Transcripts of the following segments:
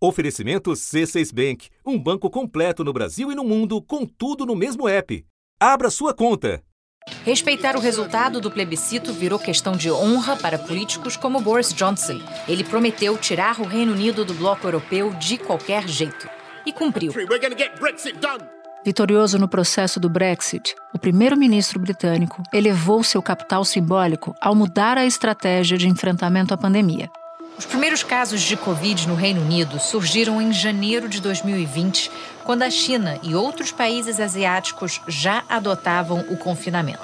Oferecimento C6 Bank, um banco completo no Brasil e no mundo, com tudo no mesmo app. Abra sua conta. Respeitar o resultado do plebiscito virou questão de honra para políticos como Boris Johnson. Ele prometeu tirar o Reino Unido do bloco europeu de qualquer jeito. E cumpriu. Vitorioso no processo do Brexit, o primeiro-ministro britânico elevou seu capital simbólico ao mudar a estratégia de enfrentamento à pandemia. Os primeiros casos de Covid no Reino Unido surgiram em janeiro de 2020, quando a China e outros países asiáticos já adotavam o confinamento.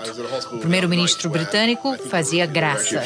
O primeiro-ministro britânico fazia graça.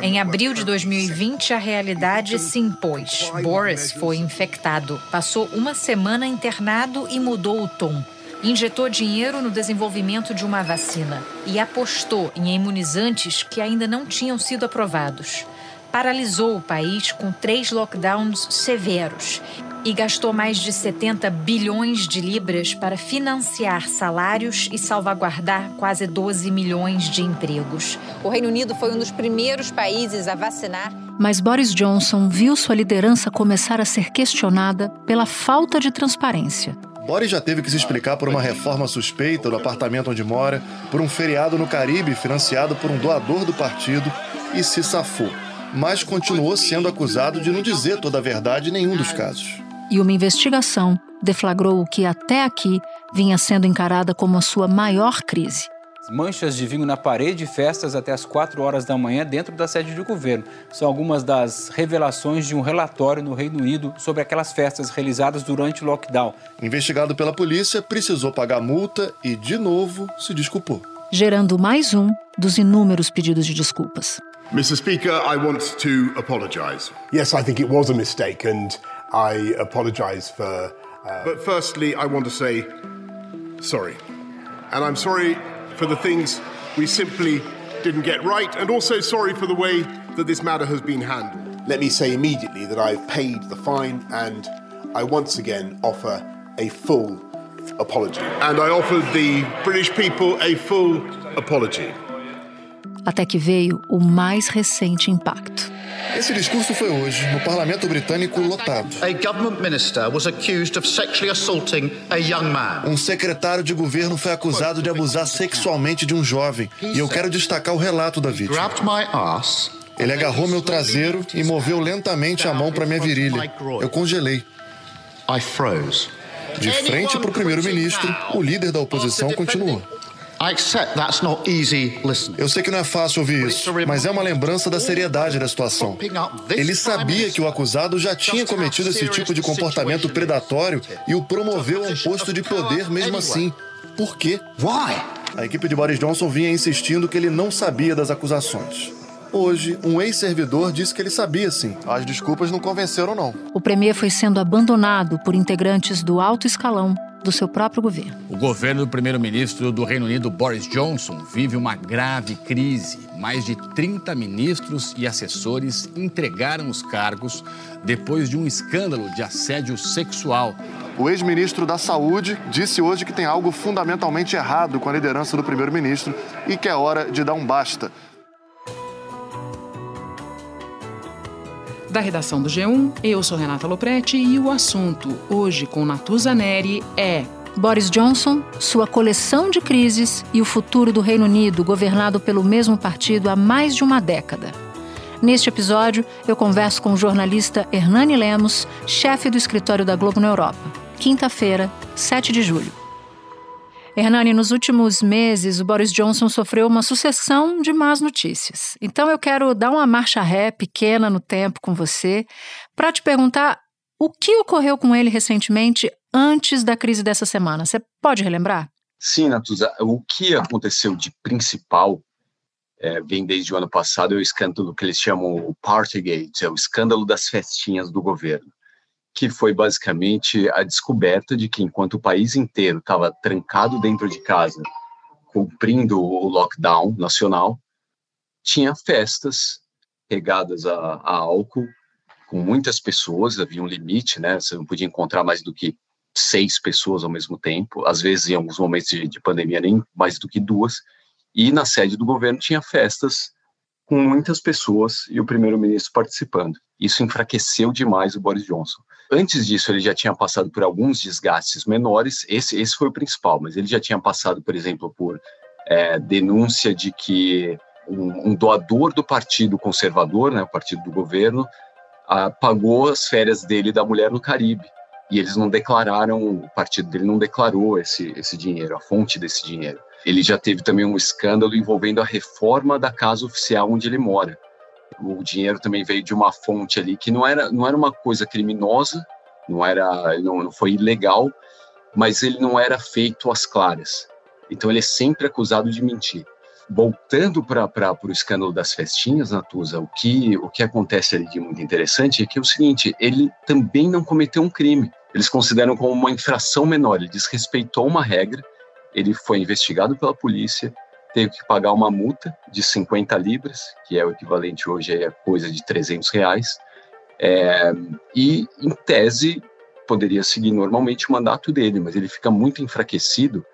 Em abril de 2020, a realidade se impôs. Boris foi infectado, passou uma semana internado e mudou o tom injetou dinheiro no desenvolvimento de uma vacina e apostou em imunizantes que ainda não tinham sido aprovados. Paralisou o país com três lockdowns severos e gastou mais de 70 bilhões de libras para financiar salários e salvaguardar quase 12 milhões de empregos. O Reino Unido foi um dos primeiros países a vacinar. Mas Boris Johnson viu sua liderança começar a ser questionada pela falta de transparência. Boris já teve que se explicar por uma reforma suspeita do apartamento onde mora, por um feriado no Caribe financiado por um doador do partido e se safou. Mas continuou sendo acusado de não dizer toda a verdade em nenhum dos casos. E uma investigação deflagrou o que até aqui vinha sendo encarada como a sua maior crise manchas de vinho na parede e festas até as 4 horas da manhã dentro da sede do governo. São algumas das revelações de um relatório no Reino Unido sobre aquelas festas realizadas durante o lockdown. Investigado pela polícia, precisou pagar multa e, de novo, se desculpou. Gerando mais um dos inúmeros pedidos de desculpas. Mr. Speaker, I want to apologize. Yes, I think it was a mistake and I apologize for. Uh... But firstly, I want to say sorry. And I'm sorry for the things we simply didn't get right, and also sorry for the way that this matter has been handled. Let me say immediately that I've paid the fine and I once again offer a full apology. And I offered the British people a full apology. Até que veio o mais recente impacto. Esse discurso foi hoje, no parlamento britânico lotado. Um secretário de governo foi acusado de abusar sexualmente de um jovem. E eu quero destacar o relato da vítima. Ele agarrou meu traseiro e moveu lentamente a mão para minha virilha. Eu congelei. De frente para o primeiro-ministro, o líder da oposição continuou. Eu sei que não é fácil ouvir isso, mas é uma lembrança da seriedade da situação. Ele sabia que o acusado já tinha cometido esse tipo de comportamento predatório e o promoveu a um posto de poder mesmo assim. Por quê? A equipe de Boris Johnson vinha insistindo que ele não sabia das acusações. Hoje, um ex-servidor disse que ele sabia sim. As desculpas não convenceram, não. O premier foi sendo abandonado por integrantes do alto escalão do seu próprio governo. O governo do primeiro-ministro do Reino Unido, Boris Johnson, vive uma grave crise. Mais de 30 ministros e assessores entregaram os cargos depois de um escândalo de assédio sexual. O ex-ministro da Saúde disse hoje que tem algo fundamentalmente errado com a liderança do primeiro-ministro e que é hora de dar um basta. Da redação do G1, eu sou Renata Loprete e o assunto hoje com Natuza Neri é Boris Johnson, sua coleção de crises e o futuro do Reino Unido, governado pelo mesmo partido há mais de uma década. Neste episódio, eu converso com o jornalista Hernani Lemos, chefe do escritório da Globo na Europa. Quinta-feira, 7 de julho. Hernani, nos últimos meses, o Boris Johnson sofreu uma sucessão de más notícias. Então, eu quero dar uma marcha ré pequena no tempo com você para te perguntar o que ocorreu com ele recentemente antes da crise dessa semana. Você pode relembrar? Sim, Natuza. O que aconteceu de principal é, vem desde o ano passado é o escândalo que eles chamam o Partygate, é o escândalo das festinhas do governo que foi basicamente a descoberta de que enquanto o país inteiro estava trancado dentro de casa, cumprindo o lockdown nacional, tinha festas regadas a, a álcool com muitas pessoas, havia um limite, né? Você não podia encontrar mais do que seis pessoas ao mesmo tempo, às vezes em alguns momentos de, de pandemia nem mais do que duas. E na sede do governo tinha festas com muitas pessoas e o primeiro-ministro participando. Isso enfraqueceu demais o Boris Johnson. Antes disso, ele já tinha passado por alguns desgastes menores, esse, esse foi o principal, mas ele já tinha passado, por exemplo, por é, denúncia de que um, um, doador do Partido Conservador, né, o partido do governo, a, pagou as férias dele e da mulher no Caribe. E eles não declararam, o partido dele não declarou esse, esse dinheiro, a fonte desse dinheiro. Ele já teve também um escândalo envolvendo a reforma da casa oficial onde ele mora. O dinheiro também veio de uma fonte ali que não era, não era uma coisa criminosa, não era, não, não foi ilegal, mas ele não era feito às claras. Então ele é sempre acusado de mentir voltando para o escândalo das festinhas, Natuza, o que, o que acontece ali de muito interessante é que é o seguinte, ele também não cometeu um crime. Eles consideram como uma infração menor, ele desrespeitou uma regra, ele foi investigado pela polícia, teve que pagar uma multa de 50 libras, que é o equivalente hoje a coisa de 300 reais, é, e, em tese, poderia seguir normalmente o mandato dele, mas ele fica muito enfraquecido,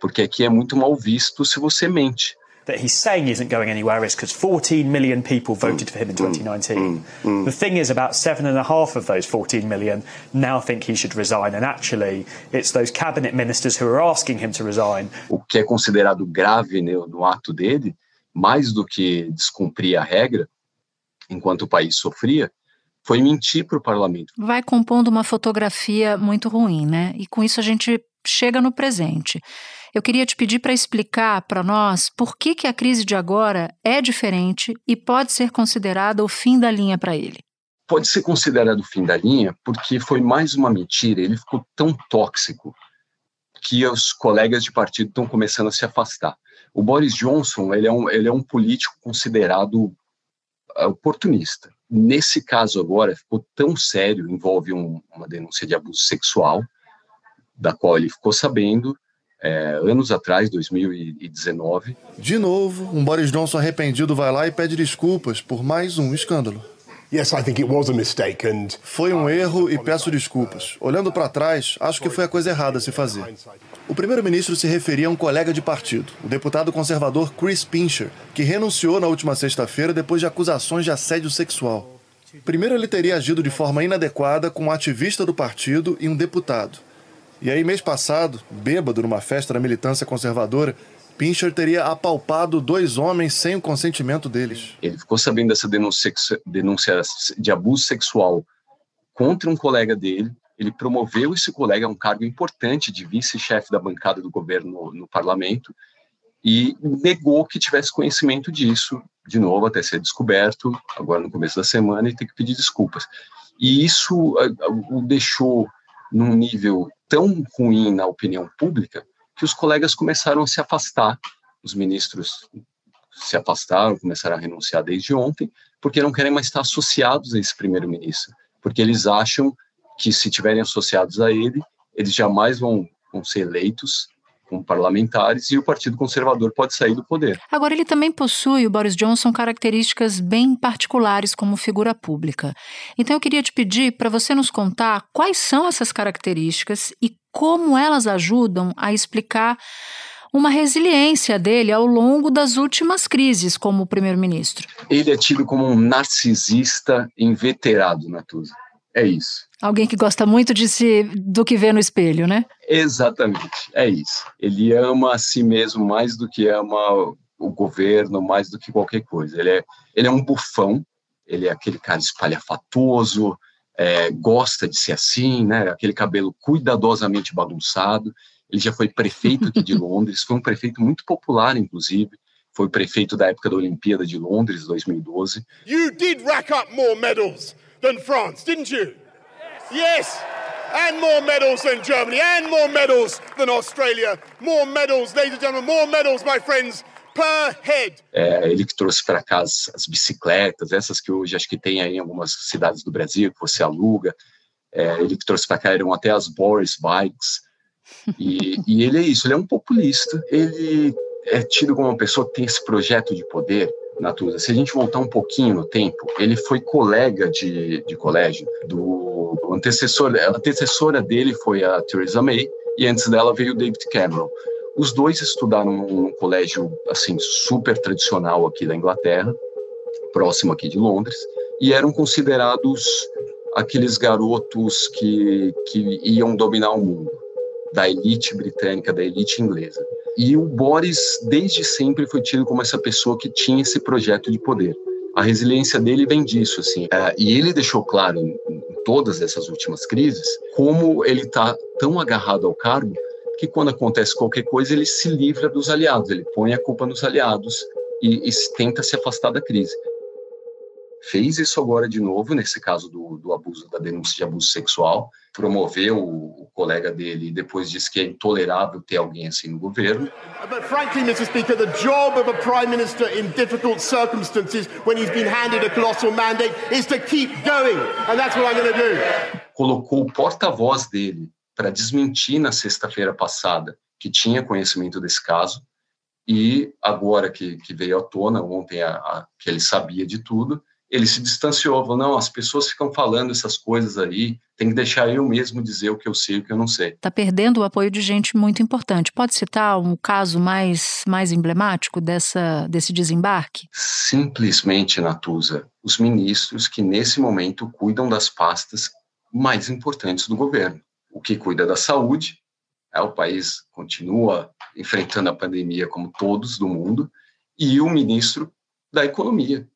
porque aqui é muito mal visto se você mente that he's saying isn't going anywhere is because 14 million people voted for him in 2019. Mm, mm, mm. The thing is, about seven and a half of those 14 million now think he should resign, and actually, it's those cabinet ministers who are asking him to resign. O que é considerado grave no, no ato dele, mais do que descumprir a regra, enquanto o país sofria, foi mentir para o parlamento. Vai compondo uma fotografia muito ruim, né? E com isso a gente chega no presente. Eu queria te pedir para explicar para nós por que, que a crise de agora é diferente e pode ser considerada o fim da linha para ele. Pode ser considerado o fim da linha porque foi mais uma mentira, ele ficou tão tóxico que os colegas de partido estão começando a se afastar. O Boris Johnson ele é um, ele é um político considerado ah, oportunista. Nesse caso agora ficou tão sério, envolve um, uma denúncia de abuso sexual, da qual ele ficou sabendo, é, anos atrás, 2019. De novo, um Boris Johnson arrependido vai lá e pede desculpas por mais um escândalo. Yes, I think it was a mistake and foi um erro e peço desculpas. Olhando para trás, acho que foi a coisa errada a se fazer. O primeiro-ministro se referia a um colega de partido, o deputado conservador Chris Pincher, que renunciou na última sexta-feira depois de acusações de assédio sexual. Primeiro, ele teria agido de forma inadequada com um ativista do partido e um deputado. E aí, mês passado, bêbado numa festa da militância conservadora, Pincher teria apalpado dois homens sem o consentimento deles. Ele ficou sabendo dessa denúncia, denúncia de abuso sexual contra um colega dele. Ele promoveu esse colega a um cargo importante de vice-chefe da bancada do governo no, no parlamento e negou que tivesse conhecimento disso, de novo, até ser descoberto, agora no começo da semana, e ter que pedir desculpas. E isso uh, o deixou num nível tão ruim na opinião pública que os colegas começaram a se afastar, os ministros se afastaram, começaram a renunciar desde ontem, porque não querem mais estar associados a esse primeiro-ministro, porque eles acham que se tiverem associados a ele, eles jamais vão, vão ser eleitos como parlamentares e o Partido Conservador pode sair do poder. Agora, ele também possui, o Boris Johnson, características bem particulares como figura pública. Então, eu queria te pedir para você nos contar quais são essas características e como elas ajudam a explicar uma resiliência dele ao longo das últimas crises como primeiro-ministro. Ele é tido como um narcisista inveterado, Natuza. É isso. Alguém que gosta muito de si, do que vê no espelho, né? Exatamente, é isso. Ele ama a si mesmo mais do que ama o governo, mais do que qualquer coisa. Ele é, ele é um bufão, ele é aquele cara espalhafatoso, é, gosta de ser assim, né? Aquele cabelo cuidadosamente bagunçado. Ele já foi prefeito aqui de Londres, foi um prefeito muito popular, inclusive. Foi prefeito da época da Olimpíada de Londres, 2012. You did rack up more medals than France, didn't you? Yes. And more medals than Germany, and more medals than Australia. More medals, ladies and gentlemen, more medals, my friends, per head. É, ele que trouxe para cá as, as, bicicletas, essas que hoje acho que tem aí em algumas cidades do Brasil, que você aluga. É, ele que trouxe para cá eram até as Boris Bikes. E, e ele é isso, ele é um populista. Ele é tido como uma pessoa que tem esse projeto de poder Natuza, se a gente voltar um pouquinho no tempo, ele foi colega de, de colégio do, antecessor, a antecessora dele foi a Theresa May, e antes dela veio o David Cameron. Os dois estudaram num colégio assim super tradicional aqui da Inglaterra. próximo aqui de Londres, e eram considerados aqueles garotos que, que iam dominar o mundo, da elite britânica, da elite inglesa. E o Boris, desde sempre, foi tido como essa pessoa que tinha esse projeto de poder. A resiliência dele vem disso, assim. É, e ele deixou claro em, todas essas últimas crises como ele está tão agarrado ao cargo que quando acontece qualquer coisa ele se livra dos aliados, ele põe a culpa nos aliados e, e tenta se afastar da crise fez isso agora de novo, nesse caso do, do abuso, da denúncia de abuso sexual, promoveu o, o, colega dele e depois disse que é intolerável ter alguém assim no governo. But frankly, Mr. Speaker, the job of a prime minister in difficult circumstances when he's been handed a colossal mandate is to keep going, and that's what I'm going to do. Colocou o porta-voz dele para desmentir na sexta-feira passada que tinha conhecimento desse caso e agora que, que veio à tona ontem a, a, que ele sabia de tudo, ele se distanciou, falou, não, as pessoas ficam falando essas coisas aí, tem que deixar eu mesmo dizer o que eu sei e o que eu não sei. Está perdendo o apoio de gente muito importante. Pode citar um caso mais, mais emblemático dessa, desse desembarque? Simplesmente, Natuza, os ministros que nesse momento cuidam das pastas mais importantes do governo. O que cuida da saúde, é, o país continua enfrentando a pandemia como todos do mundo, e o ministro da economia,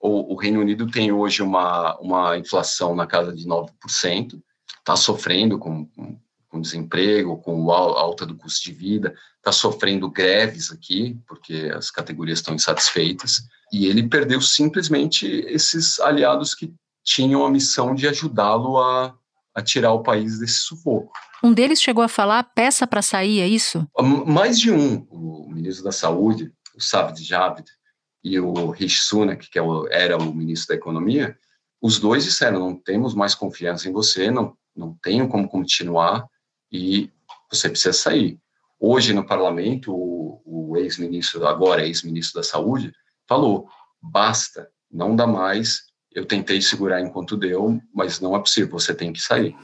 o, o Reino Unido tem hoje uma, uma inflação na casa de 9%, está sofrendo com, com, com, desemprego, com alta do custo de vida, está sofrendo greves aqui, porque as categorias estão insatisfeitas, e ele perdeu simplesmente esses aliados que tinham a missão de ajudá-lo a, a tirar o país desse sufoco. Um deles chegou a falar peça para sair, é isso? Mais de um. O ministro da Saúde, o Sabid Javid, e o Rishi Sunak, que é era o ministro da Economia, os dois disseram, não temos mais confiança em você, não, não tenho como continuar e você precisa sair. Hoje, no parlamento, o, o ex-ministro, agora ex-ministro da Saúde, falou, basta, não dá mais, eu tentei segurar enquanto deu, mas não é possível, você tem que sair.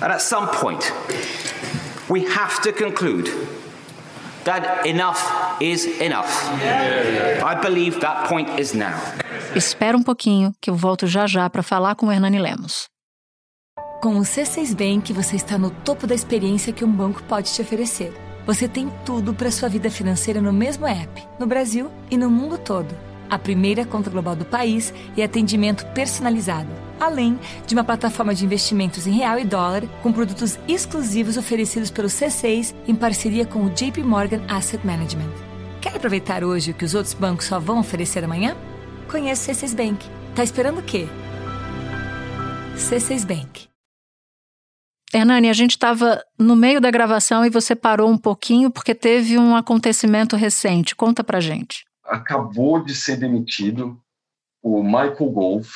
And at some point, we have to conclude that enough is enough. I believe that point is now. Espera um pouquinho que eu volto já já para falar com o Hernani Lemos. Com o C6 Bank, você está no topo da experiência que um banco pode te oferecer. Você tem tudo para sua vida financeira no mesmo app, no Brasil e no mundo todo. A primeira conta global do país e atendimento personalizado além de uma plataforma de investimentos em real e dólar com produtos exclusivos oferecidos pelo C6 em parceria com o JP Morgan Asset Management. Quer aproveitar hoje o que os outros bancos só vão oferecer amanhã? Conheça o C6 Bank. Tá esperando o quê? C6 Bank. Hernani, a gente estava no meio da gravação e você parou um pouquinho porque teve um acontecimento recente. Conta pra gente. Acabou de ser demitido o Michael Gove,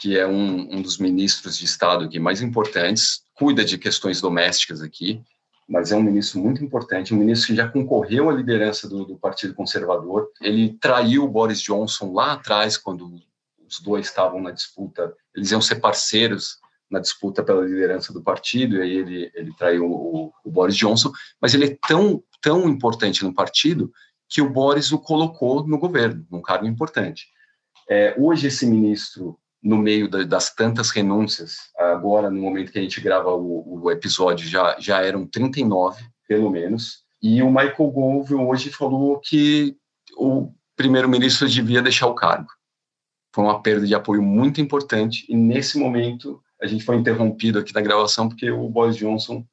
que é um, um dos ministros de Estado aqui mais importantes, cuida de questões domésticas aqui, mas é um ministro muito importante, um ministro que já concorreu à liderança do, do, Partido Conservador. Ele traiu Boris Johnson lá atrás, quando os dois estavam na disputa, eles iam ser parceiros na disputa pela liderança do partido, e aí ele, ele traiu o, o Boris Johnson, mas ele é tão, tão importante no partido que o Boris o colocou no governo, num cargo importante. É, hoje, esse ministro no meio da, das tantas renúncias, agora no momento que a gente grava o, o, episódio já, já eram 39, pelo menos, e o Michael Gove hoje falou que o primeiro-ministro devia deixar o cargo. Foi uma perda de apoio muito importante e nesse momento a gente foi interrompido aqui na gravação porque o Boris Johnson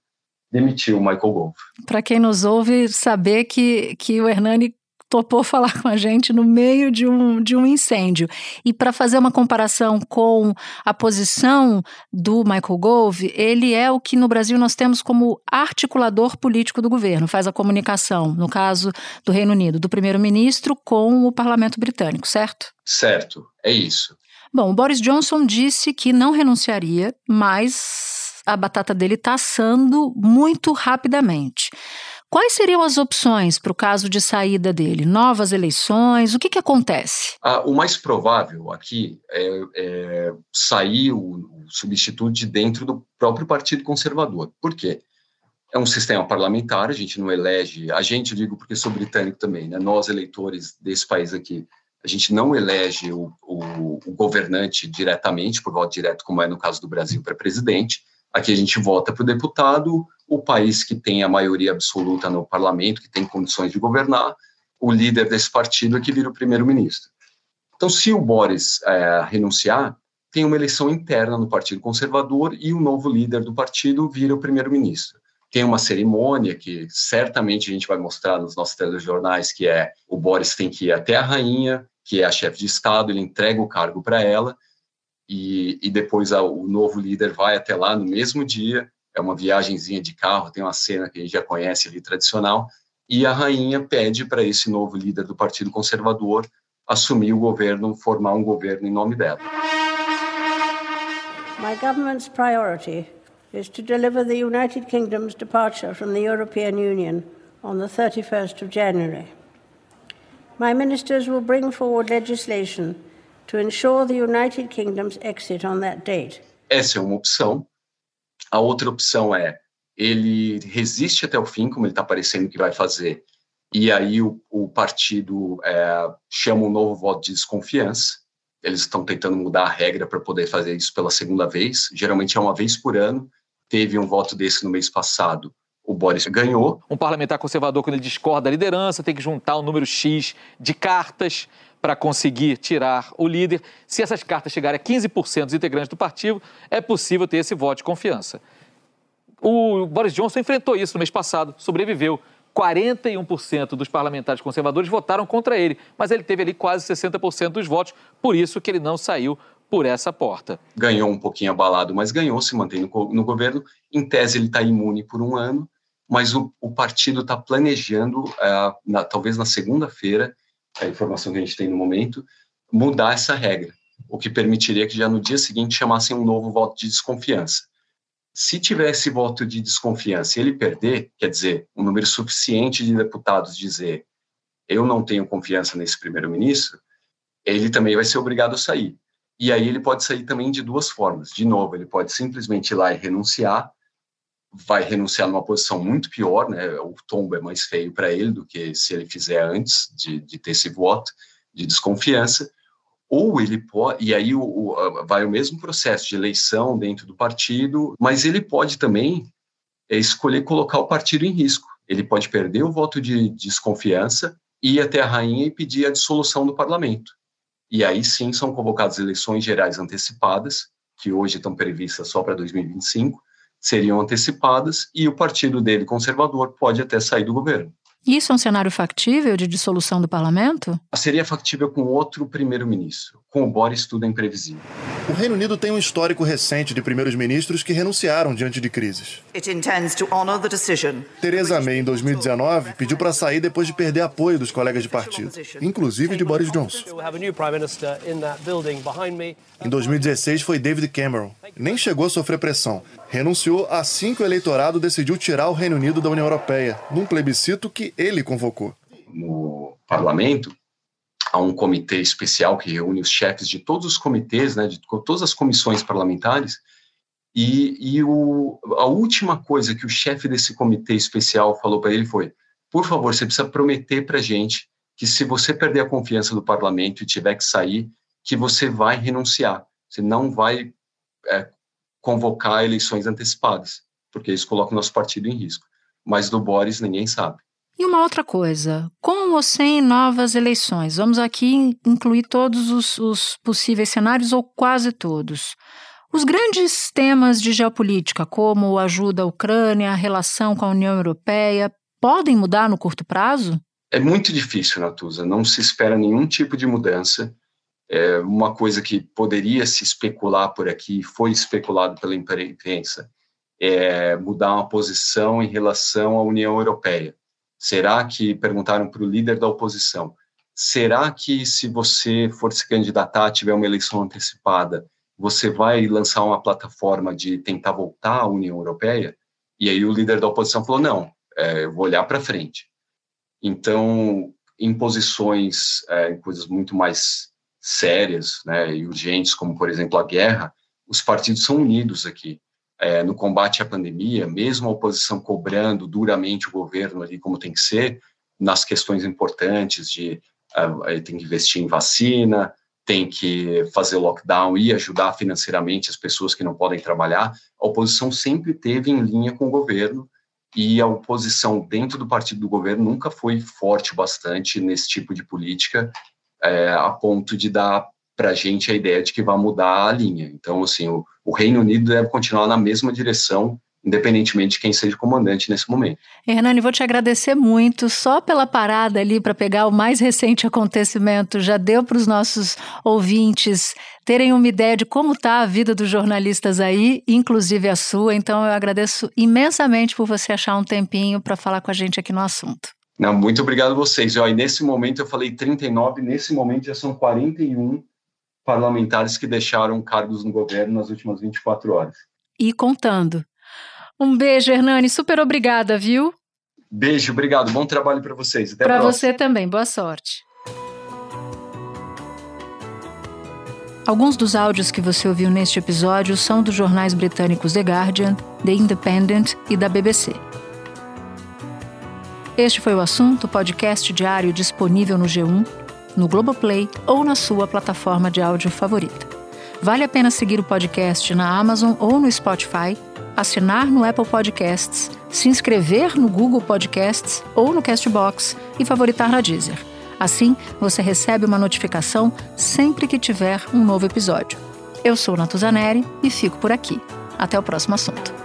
demitiu o Michael Gove. Para quem nos ouve, saber que, que o Hernani topou falar com a gente no meio de um, de um incêndio. E para fazer uma comparação com a posição do Michael Gove, ele é o que no Brasil nós temos como articulador político do governo, faz a comunicação, no caso do Reino Unido, do primeiro-ministro com o parlamento britânico, certo? Certo, é isso. Bom, o Boris Johnson disse que não renunciaria, mas a batata dele está assando muito rapidamente. Quais seriam as opções para o caso de saída dele? Novas eleições? O que, que acontece? Ah, o mais provável aqui é, é sair o, o substituto de dentro do próprio Partido Conservador. Por quê? É um sistema parlamentar, a gente não elege, a gente, digo porque sou britânico também, né? nós eleitores desse país aqui, a gente não elege o, o, o governante diretamente, por voto direto, como é no caso do Brasil para presidente. Aqui a gente vota para o deputado, o país que tem a maioria absoluta no parlamento, que tem condições de governar, o líder desse partido é que vira o primeiro-ministro. Então, se o Boris é, renunciar, tem uma eleição interna no Partido Conservador e o novo líder do partido vira o primeiro-ministro tem uma cerimônia que certamente a gente vai mostrar nos nossos telejornais, que é o Boris tem que ir até a rainha, que é a chefe de Estado, ele entrega o cargo para ela, e, e depois a, o novo líder vai até lá no mesmo dia, é uma viagemzinha de carro, tem uma cena que a gente já conhece ali tradicional, e a rainha pede para esse novo líder do Partido Conservador assumir o governo, formar um governo em nome dela. My government's priority is to deliver the United Kingdom's departure from the European Union on the 31st of January. My ministers will bring forward legislation to ensure the United Kingdom's exit on that date. Essa é uma opção. A outra opção é ele resiste até o fim, como ele está parecendo que vai fazer, e aí o, o partido é, chama um novo voto de desconfiança. Eles estão tentando mudar a regra para poder fazer isso pela segunda vez. Geralmente é uma vez por ano teve um voto desse no mês passado, o Boris ganhou. Um parlamentar conservador, quando ele discorda da liderança, tem que juntar um número X de cartas para conseguir tirar o líder. Se essas cartas chegarem a 15% dos integrantes do partido, é possível ter esse voto de confiança. O Boris Johnson enfrentou isso no mês passado, sobreviveu. 41% dos parlamentares conservadores votaram contra ele, mas ele teve ali quase 60% dos votos, por isso que ele não saiu por essa porta. Ganhou um pouquinho abalado, mas ganhou, se mantém no, no governo. Em tese, ele está imune por um ano, mas o, o partido está planejando, uh, na, talvez na segunda-feira, a informação que a gente tem no momento, mudar essa regra, o que permitiria que já no dia seguinte chamassem um novo voto de desconfiança. Se tivesse voto de desconfiança e ele perder, quer dizer, um número suficiente de deputados dizer eu não tenho confiança nesse primeiro-ministro, ele também vai ser obrigado a sair. E aí ele pode sair também de duas formas. De novo, ele pode simplesmente ir lá e renunciar, vai renunciar numa posição muito pior, né? O tombo é mais feio para ele do que se ele fizer antes de, de ter esse voto de desconfiança. Ou ele pode, e aí o, o, vai o mesmo processo de eleição dentro do partido, mas ele pode também é, escolher colocar o partido em risco. Ele pode perder o voto de desconfiança, ir até a rainha e pedir a dissolução do parlamento e aí sim são convocadas eleições gerais antecipadas, que hoje estão previstas só para 2025, seriam antecipadas e o partido dele, conservador, pode até sair do governo. Isso é um cenário factível de dissolução do parlamento? Seria factível com outro primeiro-ministro. Com o Boris, tudo é imprevisível. O Reino Unido tem um histórico recente de primeiros-ministros que renunciaram diante de crises. Theresa May, em 2019, pediu para sair depois de perder apoio dos colegas de partido, inclusive de Boris Johnson. Em 2016, foi David Cameron. Nem chegou a sofrer pressão. Renunciou assim que o eleitorado decidiu tirar o Reino Unido da União Europeia, num plebiscito que ele convocou. No parlamento, há um comitê especial que reúne os chefes de todos os comitês, né, de todas as comissões parlamentares, e, e o, a última coisa que o chefe desse comitê especial falou para ele foi: por favor, você precisa prometer para a gente que se você perder a confiança do parlamento e tiver que sair, que você vai renunciar, você não vai é, convocar eleições antecipadas, porque isso coloca o nosso partido em risco. Mas do Boris ninguém sabe. E uma outra coisa, com ou sem novas eleições, vamos aqui incluir todos os, os possíveis cenários ou quase todos. Os grandes temas de geopolítica, como ajuda à Ucrânia, a relação com a União Europeia, podem mudar no curto prazo? É muito difícil, Natuza. Não se espera nenhum tipo de mudança. É uma coisa que poderia se especular por aqui, foi especulado pela imprensa, é mudar uma posição em relação à União Europeia. Será que perguntaram para o líder da oposição? Será que se você for se candidatar, tiver uma eleição antecipada, você vai lançar uma plataforma de tentar voltar à União Europeia? E aí o líder da oposição falou: não, é, eu vou olhar para frente. Então, em posições, é, em coisas muito mais sérias né, e urgentes, como, por exemplo, a guerra, os partidos são unidos aqui. É, no combate à pandemia, mesmo a oposição cobrando duramente o governo ali como tem que ser, nas questões importantes de uh, tem que investir em vacina, tem que fazer lockdown e ajudar financeiramente as pessoas que não podem trabalhar, a oposição sempre teve em linha com o governo e a oposição dentro do partido do governo nunca foi forte bastante nesse tipo de política, é, a ponto de dar para a gente a ideia de que vai mudar a linha. Então, assim, o, o Reino Unido deve continuar na mesma direção independentemente de quem seja comandante nesse momento. Hernani, vou te agradecer muito só pela parada ali para pegar o mais recente acontecimento. Já deu para os nossos ouvintes terem uma ideia de como está a vida dos jornalistas aí, inclusive a sua. Então eu agradeço imensamente por você achar um tempinho para falar com a gente aqui no assunto. Não, muito obrigado a vocês. E, nesse momento eu falei 39, nesse momento já são 41 parlamentares que deixaram cargos no governo nas últimas 24 horas. E contando. Um beijo, Hernani. Super obrigada, viu? Beijo, obrigado. Bom trabalho para vocês. Até Para você também. Boa sorte. Alguns dos áudios que você ouviu neste episódio são dos jornais britânicos The Guardian, The Independent e da BBC. Este foi o assunto, podcast diário disponível no G1, no Globoplay ou na sua plataforma de áudio favorita. Vale a pena seguir o podcast na Amazon ou no Spotify assinar no Apple Podcasts, se inscrever no Google Podcasts ou no Castbox e favoritar na Deezer. Assim, você recebe uma notificação sempre que tiver um novo episódio. Eu sou Natuzaneri e fico por aqui. Até o próximo assunto.